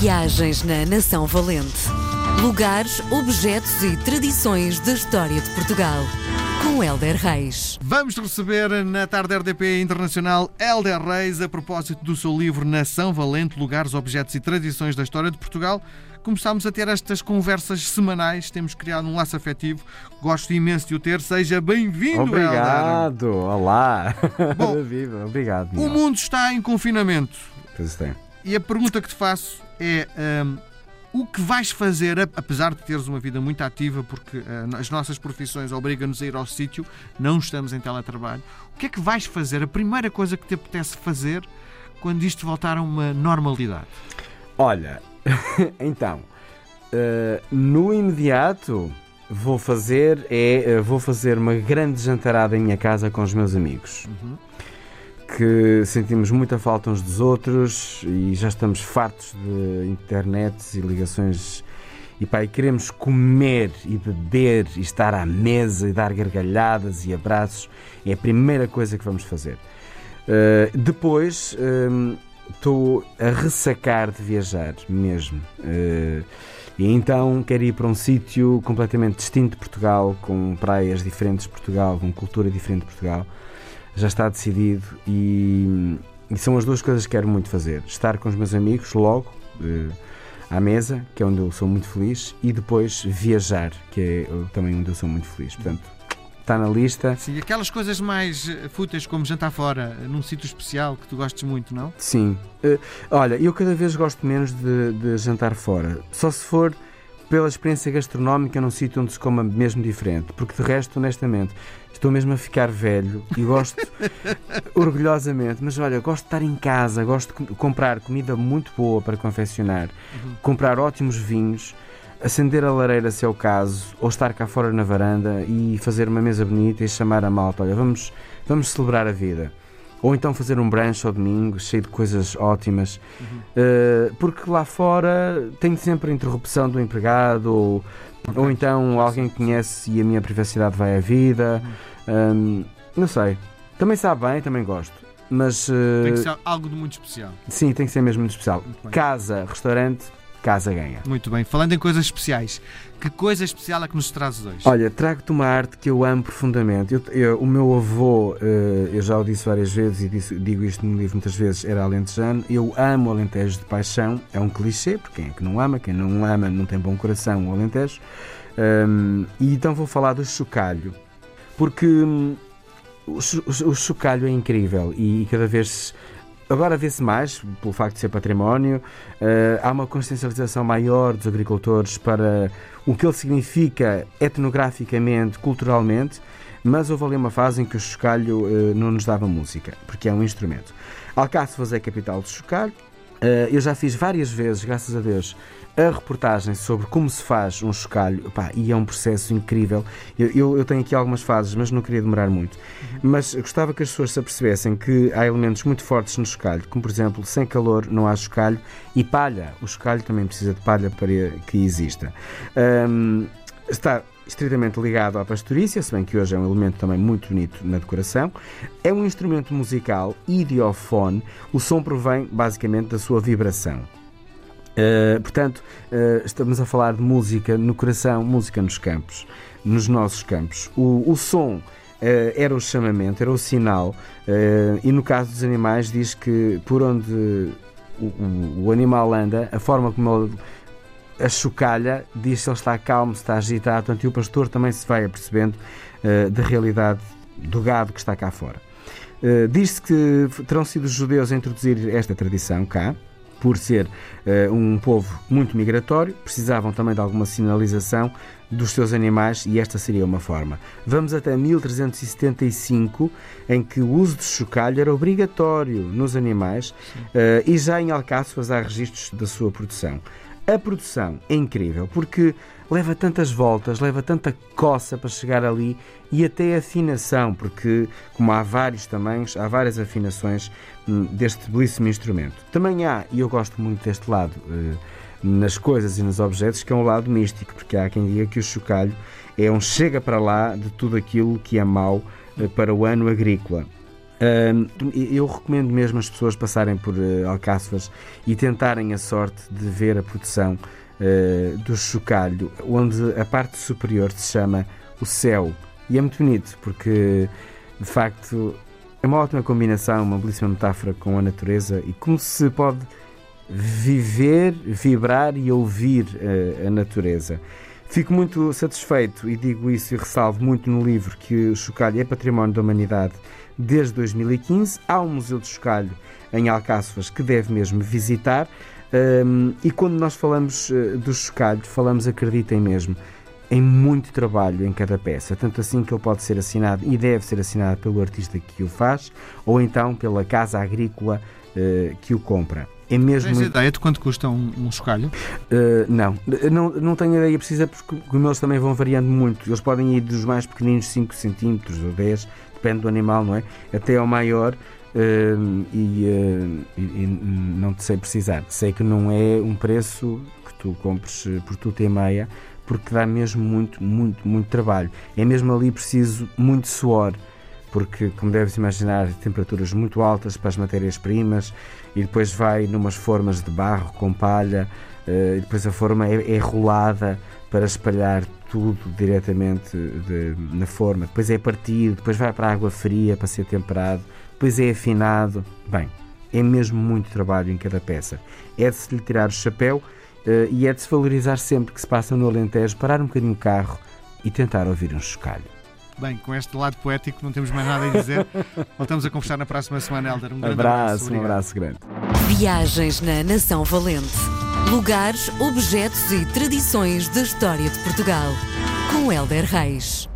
Viagens na Nação Valente. Lugares, objetos e tradições da história de Portugal. Com Helder Reis. Vamos receber na tarde RDP Internacional Helder Reis a propósito do seu livro Nação Valente, Lugares, Objetos e Tradições da História de Portugal. Começámos a ter estas conversas semanais, temos criado um laço afetivo. Gosto imenso de o ter. Seja bem-vindo, Obrigado, Helder. olá. Bom, Viva, obrigado. O mundo está em confinamento. Pois tem. E a pergunta que te faço é: hum, o que vais fazer, ap- apesar de teres uma vida muito ativa, porque hum, as nossas profissões obrigam-nos a ir ao sítio, não estamos em teletrabalho, o que é que vais fazer? A primeira coisa que te apetece fazer quando isto voltar a uma normalidade? Olha, então, eh, no imediato vou fazer é eh, vou fazer uma grande jantarada em minha casa com os meus amigos. Que sentimos muita falta uns dos outros e já estamos fartos de internets e ligações. E pá, e queremos comer e beber e estar à mesa e dar gargalhadas e abraços. É a primeira coisa que vamos fazer. Uh, depois hum, estou a ressacar de viajar mesmo. Uh, e então quero ir para um sítio completamente distinto de Portugal, com praias diferentes de Portugal, com cultura diferente de Portugal. Já está decidido e, e são as duas coisas que quero muito fazer. Estar com os meus amigos logo uh, à mesa, que é onde eu sou muito feliz, e depois viajar, que é uh, também onde eu sou muito feliz. Portanto, está na lista. Sim, aquelas coisas mais eh, fúteis como jantar fora, eh, num sítio especial que tu gostes muito, não? Sim. Eh, olha, eu cada vez gosto menos de, de jantar fora. Só se for pela experiência gastronómica num sítio onde se coma mesmo diferente. Porque de resto, honestamente, estou mesmo a ficar velho e gosto orgulhosamente. Mas olha, gosto de estar em casa, gosto de com- comprar comida muito boa para confeccionar, comprar ótimos vinhos. Acender a lareira se é o caso, ou estar cá fora na varanda e fazer uma mesa bonita e chamar a malta. Olha, vamos, vamos celebrar a vida. Ou então fazer um brunch ao domingo, cheio de coisas ótimas. Uh, porque lá fora tenho sempre a interrupção do empregado, ou, ou então alguém conhece e a minha privacidade vai à vida. Um, não sei. Também sabe bem, também gosto. Mas uh, Tem que ser algo de muito especial. sim, tem que ser mesmo muito especial. Muito. Casa, restaurante, casa ganha. Muito bem. Falando em coisas especiais, que coisa especial é que nos trazes hoje? Olha, trago-te uma arte que eu amo profundamente. Eu- eu- o meu avô, eh, eu já o disse várias vezes e disse- digo isto no livro muitas vezes, era alentejano. Eu amo o Alentejo de paixão. É um clichê, porque quem é que não ama? Quem não ama não tem bom coração, o Alentejo. Ahm, e então vou falar do chocalho. Porque hum, o, cho- o chocalho é incrível e cada vez. Agora vê-se mais, pelo facto de ser património, eh, há uma consciencialização maior dos agricultores para o que ele significa etnograficamente, culturalmente, mas houve ali uma fase em que o chocalho eh, não nos dava música, porque é um instrumento. Alcáçovas é capital do chocalho. Eh, eu já fiz várias vezes, graças a Deus, a reportagem sobre como se faz um chocalho, Pá, e é um processo incrível. Eu, eu- eu tenho aqui algumas fases, mas não queria demorar muito. Mas gostava que as pessoas se apercebessem que há elementos muito fortes no chocalho, como por exemplo, sem calor não há chocalho e palha. O chocalho também precisa de palha para que exista. Ahm, está estritamente ligado à pastorícia, se bem que hoje é um elemento também muito bonito na decoração. É um instrumento musical idiofone. O som provém basicamente da sua vibração. Uh, portanto, uh, estamos a falar de música no coração, música nos campos, nos nossos campos. O, o som uh, era o chamamento, era o sinal, e no caso dos animais, diz que por onde o, o- o animal anda, a forma como ele a chocalha diz se ele está calmo, se está agitado, portanto, e o pastor também se vai apercebendo uh, da realidade do gado que está cá fora. Uh, Diz-se que terão sido os judeus a introduzir esta tradição cá, por ser eh, um povo muito migratório, precisavam também de alguma sinalização dos seus animais e esta seria uma forma. Vamos até 1375, em que o uso de chocalho era obrigatório nos animais eh, e já em Alcáçovas há registros da sua produção. A produção é incrível porque leva tantas voltas, leva tanta coça para chegar ali e até afinação, porque, como há vários tamanhos, há várias afinações hum, deste belíssimo instrumento. Também há, e eu gosto muito deste lado, eh, nas coisas e nos objetos, que é um lado místico, porque há quem diga que o chocalho é um chega para lá de tudo aquilo que é mau eh, para o ano agrícola. Eu recomendo mesmo as pessoas passarem por uh, Alcáçovas e tentarem a sorte de ver a produção uh, do chocalho, onde a parte superior se chama o céu. E é muito bonito, porque de facto é uma ótima combinação, uma belíssima metáfora com a natureza e como se pode viver, vibrar e ouvir uh, a natureza. Fico muito satisfeito e digo isso e ressalvo muito no livro que o chocalho é património da humanidade desde 2015. Há um Museu de Chocalho em Alcáçovas que deve mesmo visitar. Um, e quando nós falamos uh, do chocalho, falamos, acreditem mesmo, em muito trabalho em cada peça, tanto assim que ele pode ser assinado e deve ser assinado pelo artista que o faz, ou então pela casa agrícola uh, que o compra. É mesmo Tens muito... ideia de quanto custa um, um chocalho? Uh, não. não, não tenho ideia precisa porque como eles também vão variando muito. Eles podem ir dos mais pequeninos, 5 centímetros ou 10, depende do animal, não é? Até ao maior. Uh, e, uh, e, e, não te sei precisar. Sei que não é um preço que tu compres por tudo e meia, porque dá mesmo muito, muito, muito trabalho. É mesmo ali preciso muito suor porque, como deves imaginar, temperaturas muito altas para as matérias-primas e depois vai numas formas de barro com palha, uh, e depois a forma é, é, rolada para espalhar tudo diretamente de, na forma. Depois é partido, depois vai para a água fria para ser temperado, depois é afinado. Bem, é mesmo muito trabalho em cada peça. É de se lhe tirar o chapéu uh, e é de se valorizar sempre que se passa no Alentejo, parar um bocadinho o carro e tentar ouvir um chocalho. Bem, com este lado poético não temos mais nada a dizer. Voltamos a conversar na próxima semana, Helder. Um grande abraço. abraço um abraço grande. Viagens na Nação Valente. Lugares, objetos e tradições da história de Portugal. Com Helder Reis.